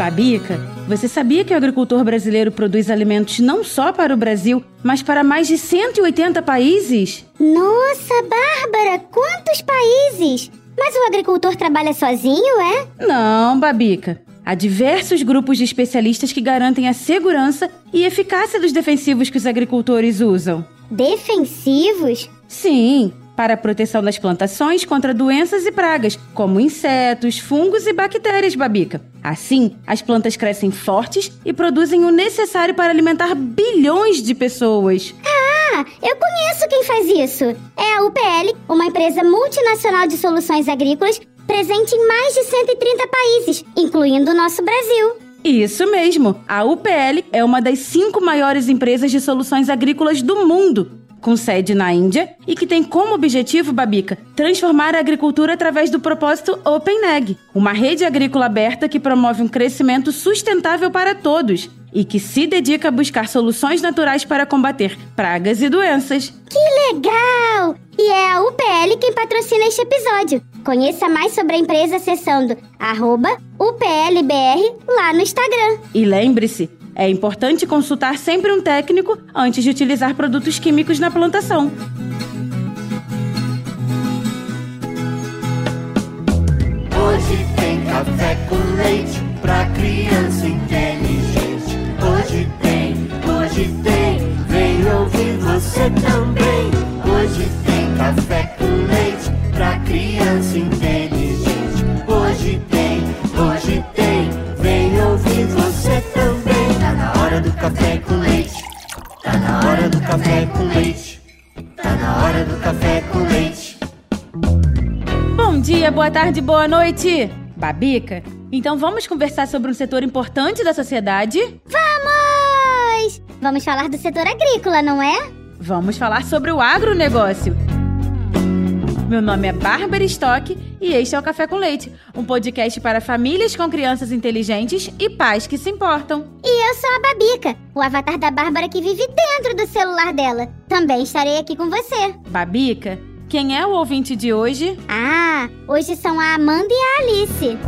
Babica, você sabia que o agricultor brasileiro produz alimentos não só para o Brasil, mas para mais de 180 países? Nossa, Bárbara, quantos países! Mas o agricultor trabalha sozinho, é? Não, Babica. Há diversos grupos de especialistas que garantem a segurança e eficácia dos defensivos que os agricultores usam. Defensivos? Sim, para a proteção das plantações contra doenças e pragas, como insetos, fungos e bactérias, Babica. Assim, as plantas crescem fortes e produzem o necessário para alimentar bilhões de pessoas. Ah, eu conheço quem faz isso. É a UPL, uma empresa multinacional de soluções agrícolas presente em mais de 130 países, incluindo o nosso Brasil. Isso mesmo! A UPL é uma das cinco maiores empresas de soluções agrícolas do mundo, com sede na Índia e que tem como objetivo, Babica, transformar a agricultura através do propósito OpenAg, uma rede agrícola aberta que promove um crescimento sustentável para todos e que se dedica a buscar soluções naturais para combater pragas e doenças. Que legal! E é a UPL quem patrocina este episódio. Conheça mais sobre a empresa acessando UPLBR lá no Instagram. E lembre-se, é importante consultar sempre um técnico antes de utilizar produtos químicos na plantação. Hoje tem café com leite pra criança inteligente. Hoje tem, hoje tem, vem ouvir você também. Boa tarde, boa noite! Babica, então vamos conversar sobre um setor importante da sociedade? Vamos! Vamos falar do setor agrícola, não é? Vamos falar sobre o agronegócio. Meu nome é Bárbara Stock e este é o Café com Leite, um podcast para famílias com crianças inteligentes e pais que se importam. E eu sou a Babica, o avatar da Bárbara que vive dentro do celular dela. Também estarei aqui com você. Babica, quem é o ouvinte de hoje? Ah, hoje são a Amanda e a Alice.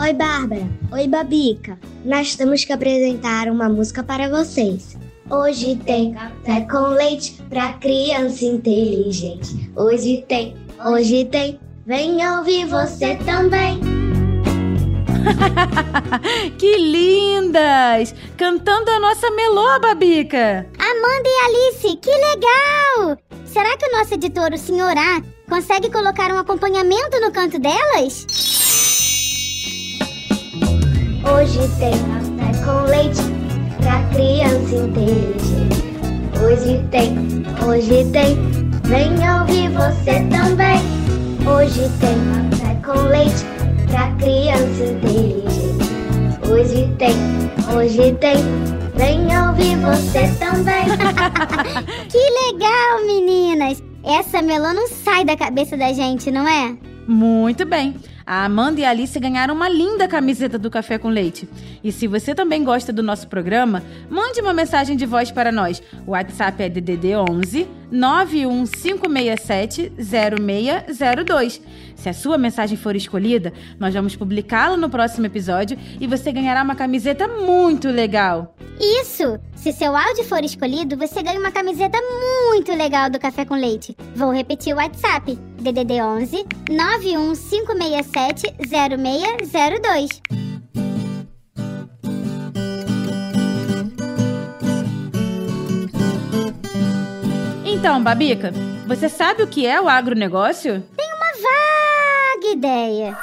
Oi, Bárbara. Oi, Babica. Nós temos que apresentar uma música para vocês. Hoje tem café com leite pra criança inteligente. Hoje tem, hoje tem. Venha ouvir você também. que lindas! Cantando a nossa melô, Babica! Amanda e Alice, que legal! Será que o nosso editor, o Sr. A, consegue colocar um acompanhamento no canto delas? Hoje tem café com leite pra criança inteligente. Hoje tem, hoje tem. Venha ouvir você também. Hoje tem café com leite pra criança inteligente. Hoje tem, hoje tem. Venha ouvir você também. Que legal, meninas! Essa melô não sai da cabeça da gente, não é? Muito bem! A Amanda e a Alice ganharam uma linda camiseta do Café com Leite. E se você também gosta do nosso programa, mande uma mensagem de voz para nós. O WhatsApp é DDD 11 91567 0602. Se a sua mensagem for escolhida, nós vamos publicá-la no próximo episódio e você ganhará uma camiseta muito legal. Isso! Se seu áudio for escolhido, você ganha uma camiseta muito legal do Café com Leite. Vou repetir o WhatsApp: DDD 11 91567 0602. Então, Babica, você sabe o que é o agronegócio? Tenho uma vaga ideia.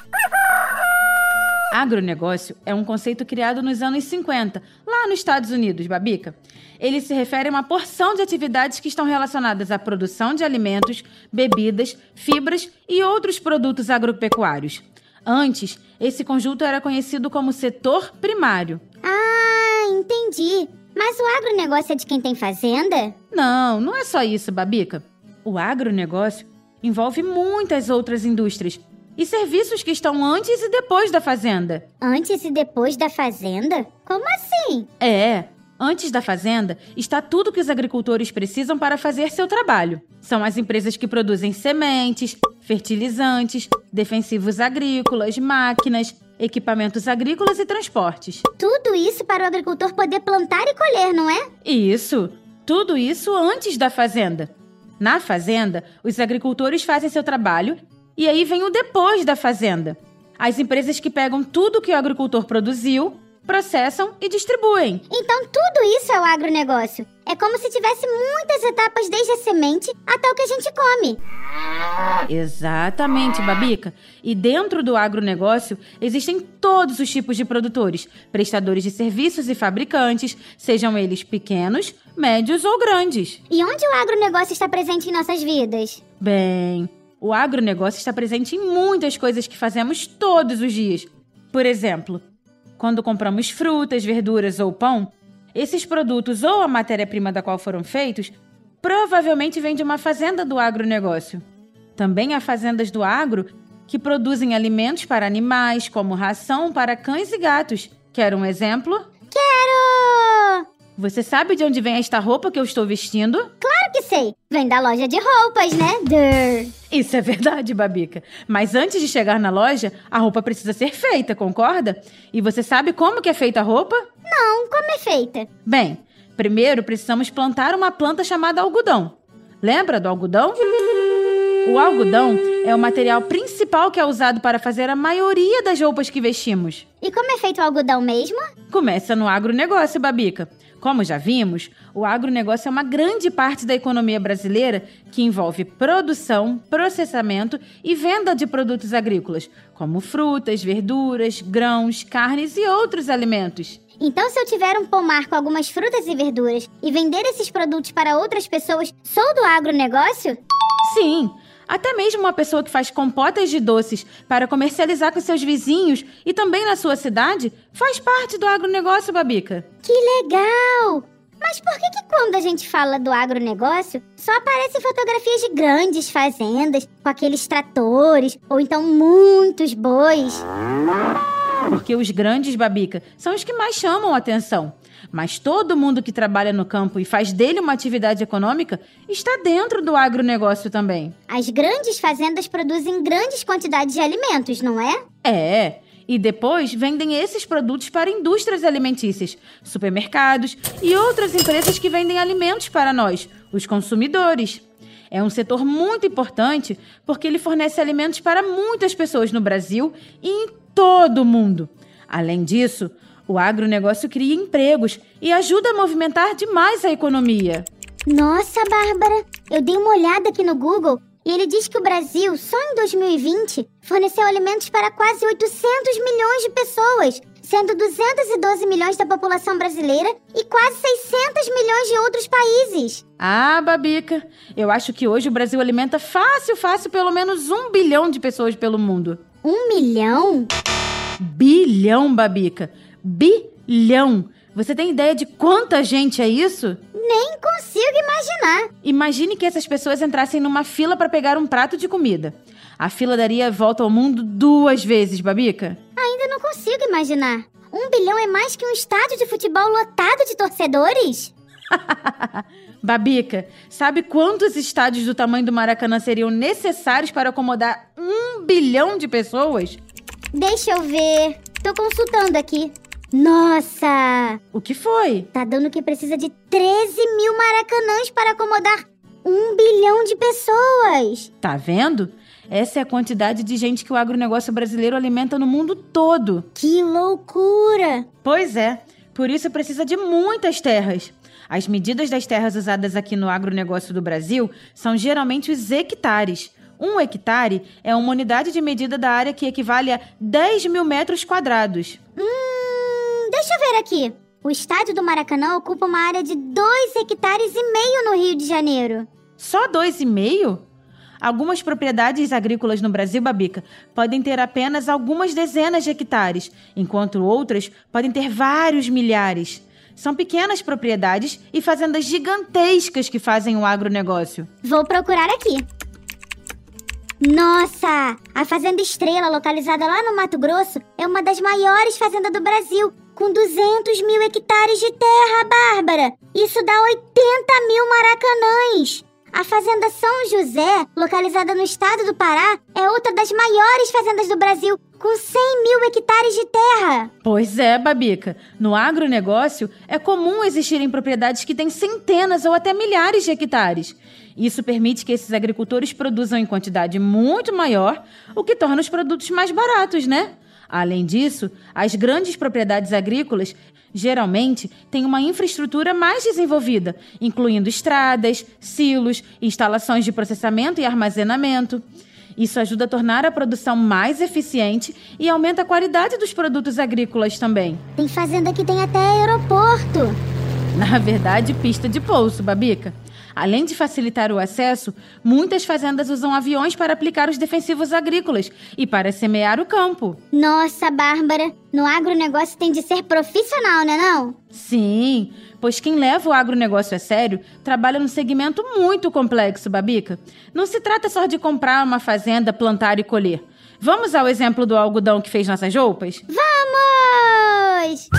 Agronegócio é um conceito criado nos anos 50, lá nos Estados Unidos, Babica. Ele se refere a uma porção de atividades que estão relacionadas à produção de alimentos, bebidas, fibras e outros produtos agropecuários. Antes, esse conjunto era conhecido como setor primário. Ah, entendi. Mas o agronegócio é de quem tem fazenda? Não, não é só isso, Babica. O agronegócio envolve muitas outras indústrias e serviços que estão antes e depois da fazenda. Antes e depois da fazenda? Como assim? É, antes da fazenda está tudo que os agricultores precisam para fazer seu trabalho. São as empresas que produzem sementes, fertilizantes, defensivos agrícolas, máquinas, equipamentos agrícolas e transportes. Tudo isso para o agricultor poder plantar e colher, não é? Isso, tudo isso antes da fazenda. Na fazenda, os agricultores fazem seu trabalho e aí vem o depois da fazenda. As empresas que pegam tudo que o agricultor produziu, processam e distribuem. Então tudo isso é o agronegócio. É como se tivesse muitas etapas desde a semente até o que a gente come. Exatamente, Babica. E dentro do agronegócio existem todos os tipos de produtores, prestadores de serviços e fabricantes, sejam eles pequenos, médios ou grandes. E onde o agronegócio está presente em nossas vidas? Bem, o agronegócio está presente em muitas coisas que fazemos todos os dias. Por exemplo, quando compramos frutas, verduras ou pão, esses produtos ou a matéria-prima da qual foram feitos provavelmente vem de uma fazenda do agronegócio. Também há fazendas do agro que produzem alimentos para animais, como ração para cães e gatos. Quer um exemplo? Quero! Você sabe de onde vem esta roupa que eu estou vestindo? Claro que sei! Vem da loja de roupas, né? Durr. Isso é verdade, Babica. Mas antes de chegar na loja, a roupa precisa ser feita, concorda? E você sabe como que é feita a roupa? Não, como é feita? Bem, primeiro precisamos plantar uma planta chamada algodão. Lembra do algodão? O algodão é o material principal que é usado para fazer a maioria das roupas que vestimos. E como é feito o algodão mesmo? Começa no agronegócio, Babica. Como já vimos, o agronegócio é uma grande parte da economia brasileira que envolve produção, processamento e venda de produtos agrícolas, como frutas, verduras, grãos, carnes e outros alimentos. Então, se eu tiver um pomar com algumas frutas e verduras e vender esses produtos para outras pessoas, sou do agronegócio? Sim, até mesmo uma pessoa que faz compotas de doces para comercializar com seus vizinhos e também na sua cidade faz parte do agronegócio, Babica. Que legal! Mas por que, que quando a gente fala do agronegócio, só aparecem fotografias de grandes fazendas, com aqueles tratores, ou então muitos bois? Porque os grandes, Babica, são os que mais chamam a atenção. Mas todo mundo que trabalha no campo e faz dele uma atividade econômica está dentro do agronegócio também. As grandes fazendas produzem grandes quantidades de alimentos, não é? É. E depois vendem esses produtos para indústrias alimentícias, supermercados e outras empresas que vendem alimentos para nós, os consumidores. É um setor muito importante porque ele fornece alimentos para muitas pessoas no Brasil e em todo mundo. Além disso, o agronegócio cria empregos e ajuda a movimentar demais a economia. Nossa, Bárbara, eu dei uma olhada aqui no Google e ele diz que o Brasil, só em 2020, forneceu alimentos para quase 800 milhões de pessoas, sendo 212 milhões da população brasileira e quase 600 milhões de outros países. Ah, Babica, eu acho que hoje o Brasil alimenta fácil, fácil, pelo menos um bilhão de pessoas pelo mundo. Um milhão? Bilhão, Babica. Bilhão. Você tem ideia de quanta gente é isso? Nem consigo imaginar. Imagine que essas pessoas entrassem numa fila para pegar um prato de comida. A fila daria a volta ao mundo duas vezes, Babica. Ainda não consigo imaginar. Um bilhão é mais que um estádio de futebol lotado de torcedores? Babica, sabe quantos estádios do tamanho do Maracanã seriam necessários para acomodar um bilhão de pessoas? Deixa eu ver. Tô consultando aqui. Nossa! O que foi? Tá dando que precisa de 13 mil maracanãs para acomodar um bilhão de pessoas. Tá vendo? Essa é a quantidade de gente que o agronegócio brasileiro alimenta no mundo todo. Que loucura! Pois é, por isso precisa de muitas terras. As medidas das terras usadas aqui no agronegócio do Brasil são geralmente os hectares. Um hectare é uma unidade de medida da área que equivale a 10 mil metros quadrados. Hum, deixa eu ver aqui. O estádio do Maracanã ocupa uma área de 2 hectares e meio no Rio de Janeiro. Só dois e meio? Algumas propriedades agrícolas no Brasil, Babica, podem ter apenas algumas dezenas de hectares, enquanto outras podem ter vários milhares. São pequenas propriedades e fazendas gigantescas que fazem o agronegócio. Vou procurar aqui. Nossa! A Fazenda Estrela, localizada lá no Mato Grosso, é uma das maiores fazendas do Brasil, com 200 mil hectares de terra, Bárbara! Isso dá 80 mil maracanãs! A Fazenda São José, localizada no estado do Pará, é outra das maiores fazendas do Brasil, Com 100 mil hectares de terra! Pois é, Babica. No agronegócio, é comum existirem propriedades que têm centenas ou até milhares de hectares. Isso permite que esses agricultores produzam em quantidade muito maior, o que torna os produtos mais baratos, né? Além disso, as grandes propriedades agrícolas geralmente têm uma infraestrutura mais desenvolvida, incluindo estradas, silos, instalações de processamento e armazenamento. Isso ajuda a tornar a produção mais eficiente e aumenta a qualidade dos produtos agrícolas também. Tem fazenda que tem até aeroporto. Na verdade, pista de pouso, Babica. Além de facilitar o acesso, muitas fazendas usam aviões para aplicar os defensivos agrícolas e para semear o campo. Nossa, Bárbara, no agronegócio tem de ser profissional, né não? Sim, pois quem leva o agronegócio a sério trabalha num segmento muito complexo, Babica. Não se trata só de comprar uma fazenda, plantar e colher. Vamos ao exemplo do algodão que fez nossas roupas? Vamos!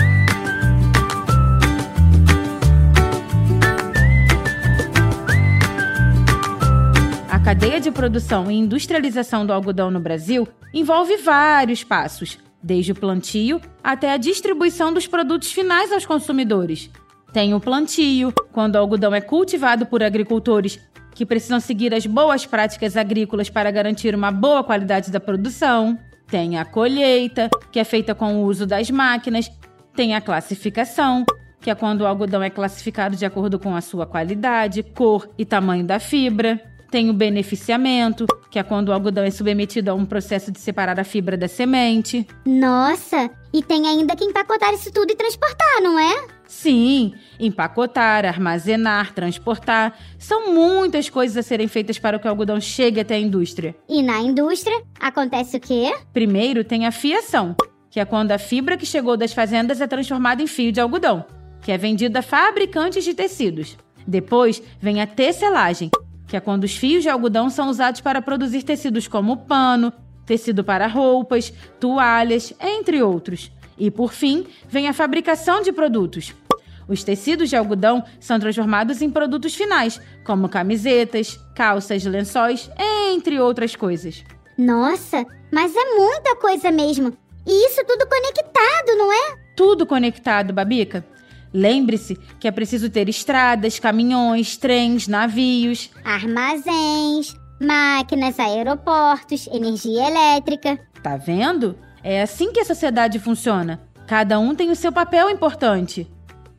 A cadeia de produção e industrialização do algodão no Brasil envolve vários passos, desde o plantio até a distribuição dos produtos finais aos consumidores. Tem o plantio, quando o algodão é cultivado por agricultores que precisam seguir as boas práticas agrícolas para garantir uma boa qualidade da produção. Tem a colheita, que é feita com o uso das máquinas. Tem a classificação, que é quando o algodão é classificado de acordo com a sua qualidade, cor e tamanho da fibra. Tem o beneficiamento, que é quando o algodão é submetido a um processo de separar a fibra da semente. Nossa, e tem ainda que empacotar isso tudo e transportar, não é? Sim, empacotar, armazenar, transportar, são muitas coisas a serem feitas para que o algodão chegue até a indústria. E na indústria, acontece o quê? Primeiro tem a fiação, que é quando a fibra que chegou das fazendas é transformada em fio de algodão, que é vendida a fabricantes de tecidos. Depois vem a tecelagem, que é quando os fios de algodão são usados para produzir tecidos como pano, tecido para roupas, toalhas, entre outros. E por fim, vem a fabricação de produtos. Os tecidos de algodão são transformados em produtos finais, como camisetas, calças, lençóis, entre outras coisas. Nossa, mas é muita coisa mesmo. E isso tudo conectado, não é? Tudo conectado, Babica. Lembre-se que é preciso ter estradas, caminhões, trens, navios. Armazéns, máquinas, aeroportos, energia elétrica. Tá vendo? É assim que a sociedade funciona. Cada um tem o seu papel importante.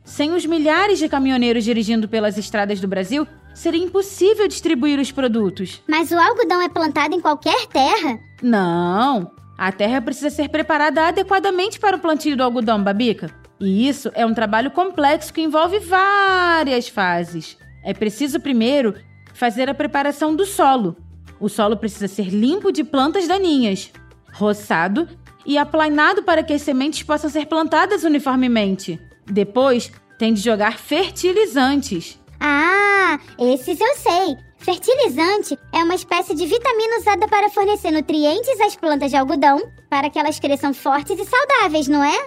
Sem os milhares de caminhoneiros dirigindo pelas estradas do Brasil, seria impossível distribuir os produtos. Mas o algodão é plantado em qualquer terra? Não! A terra precisa ser preparada adequadamente para o plantio do algodão, Babica. E isso é um trabalho complexo que envolve várias fases. É preciso primeiro fazer a preparação do solo. O solo precisa ser limpo de plantas daninhas, roçado e aplanado para que as sementes possam ser plantadas uniformemente. Depois, tem de jogar fertilizantes. Ah, esses eu sei. Fertilizante é uma espécie de vitamina usada para fornecer nutrientes às plantas de algodão para que elas cresçam fortes e saudáveis, não é?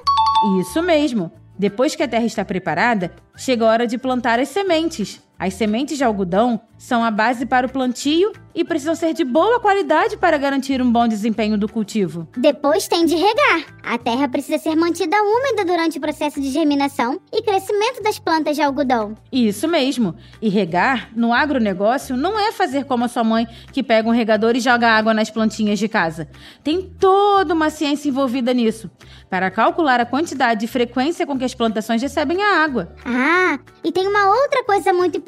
Isso mesmo. Depois que a terra está preparada, chega a hora de plantar as sementes. As sementes de algodão são a base para o plantio e precisam ser de boa qualidade para garantir um bom desempenho do cultivo. Depois tem de regar. A terra precisa ser mantida úmida durante o processo de germinação e crescimento das plantas de algodão. Isso mesmo. E regar, no agronegócio, não é fazer como a sua mãe que pega um regador e joga água nas plantinhas de casa. Tem toda uma ciência envolvida nisso para calcular a quantidade e frequência com que as plantações recebem a água. Ah, e tem uma outra coisa muito importante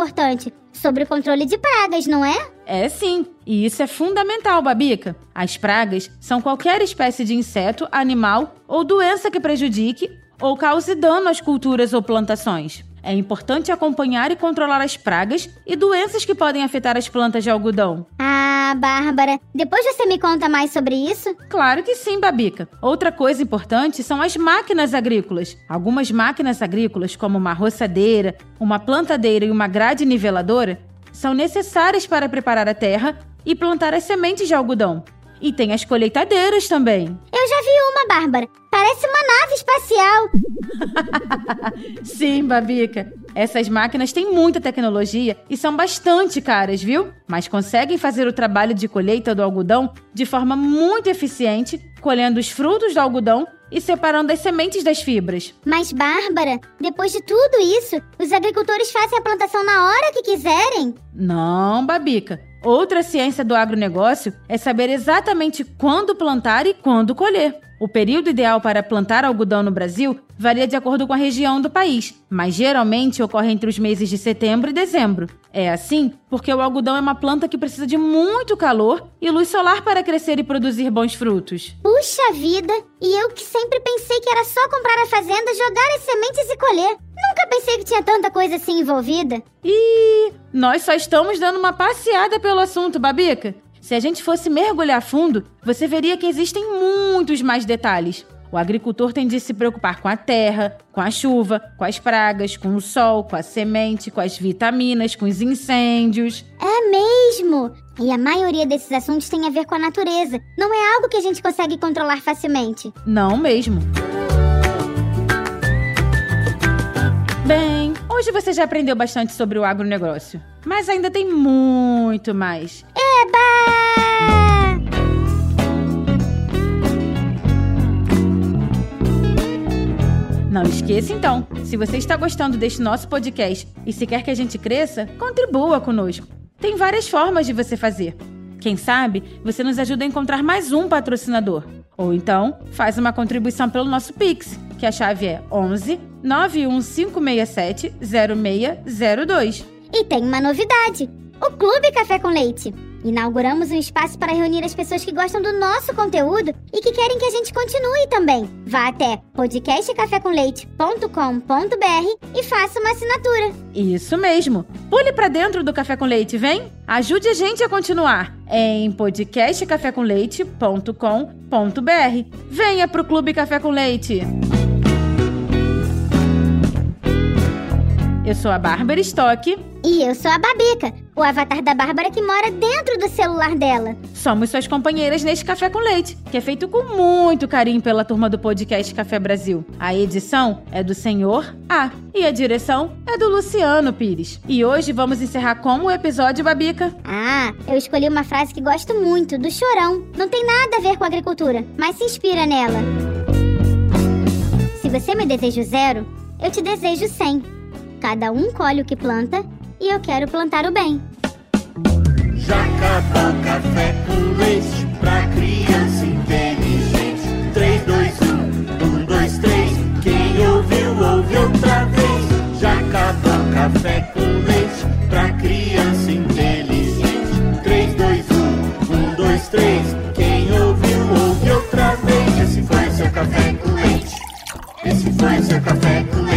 sobre o controle de pragas, não é? É sim, e isso é fundamental, Babica. As pragas são qualquer espécie de inseto, animal ou doença que prejudique ou cause dano às culturas ou plantações. É importante acompanhar e controlar as pragas e doenças que podem afetar as plantas de algodão. Ah, Bárbara, depois você me conta mais sobre isso? Claro que sim, Babica. Outra coisa importante são as máquinas agrícolas. Algumas máquinas agrícolas, como uma roçadeira, uma plantadeira e uma grade niveladora, são necessárias para preparar a terra e plantar as sementes de algodão. E tem as colheitadeiras também. Eu já vi uma, Bárbara. Parece uma nave espacial. Sim, Babica. Essas máquinas têm muita tecnologia e são bastante caras, viu? Mas conseguem fazer o trabalho de colheita do algodão de forma muito eficiente, colhendo os frutos do algodão e separando as sementes das fibras. Mas, Bárbara, depois de tudo isso, os agricultores fazem a plantação na hora que quiserem? Não, Babica. Outra ciência do agronegócio é saber exatamente quando plantar e quando colher. O período ideal para plantar algodão no Brasil varia de acordo com a região do país, mas geralmente ocorre entre os meses de setembro e dezembro. É assim porque o algodão é uma planta que precisa de muito calor e luz solar para crescer e produzir bons frutos. Puxa vida! E eu que sempre pensei que era só comprar a fazenda, jogar as sementes e colher. Nunca pensei que tinha tanta coisa assim envolvida. E nós só estamos dando uma passeada pelo assunto, Babica. Se a gente fosse mergulhar fundo, você veria que existem muitos mais detalhes. O agricultor tem de se preocupar com a terra, com a chuva, com as pragas, com o sol, com a semente, com as vitaminas, com os incêndios. É mesmo! E a maioria desses assuntos tem a ver com a natureza. Não é algo que a gente consegue controlar facilmente. Não mesmo. Bem, hoje você já aprendeu bastante sobre o agronegócio, mas ainda tem muito mais. Eba! Não esqueça então, se você está gostando deste nosso podcast e se quer que a gente cresça, contribua conosco. Tem várias formas de você fazer. Quem sabe você nos ajuda a encontrar mais um patrocinador. Ou então, faz uma contribuição pelo nosso Pix, que a chave é 11 91567 0602. E tem uma novidade: o Clube Café com Leite. Inauguramos um espaço para reunir as pessoas que gostam do nosso conteúdo e que querem que a gente continue também. Vá até podcastcafécomleite.com.br e faça uma assinatura. Isso mesmo. Pule para dentro do Café com Leite, vem? Ajude a gente a continuar em podcastcafécomleite.com.br. Venha pro Clube Café com Leite. Eu sou a Bárbara Stock. E eu sou a Babica, o avatar da Bárbara que mora dentro do celular dela. Somos suas companheiras neste Café com Leite, que é feito com muito carinho pela turma do podcast Café Brasil. A edição é do Senhor A e a direção é do Luciano Pires. E hoje vamos encerrar como o episódio, Babica? Ah, eu escolhi uma frase que gosto muito, do Chorão. Não tem nada a ver com agricultura, mas se inspira nela. Se você me deseja zero, eu te desejo cem. Cada um colhe o que planta e eu quero plantar o bem. Já acabou café com leite pra criança inteligente. 3, 2, 1, 1, 2, 3. Quem ouviu, ouve outra vez. Já acabou café com leite pra criança inteligente. 3, 2, 1, 1, 2, 3. Quem ouviu, ouve outra vez. Esse foi seu café com leite. Esse foi seu café com leite.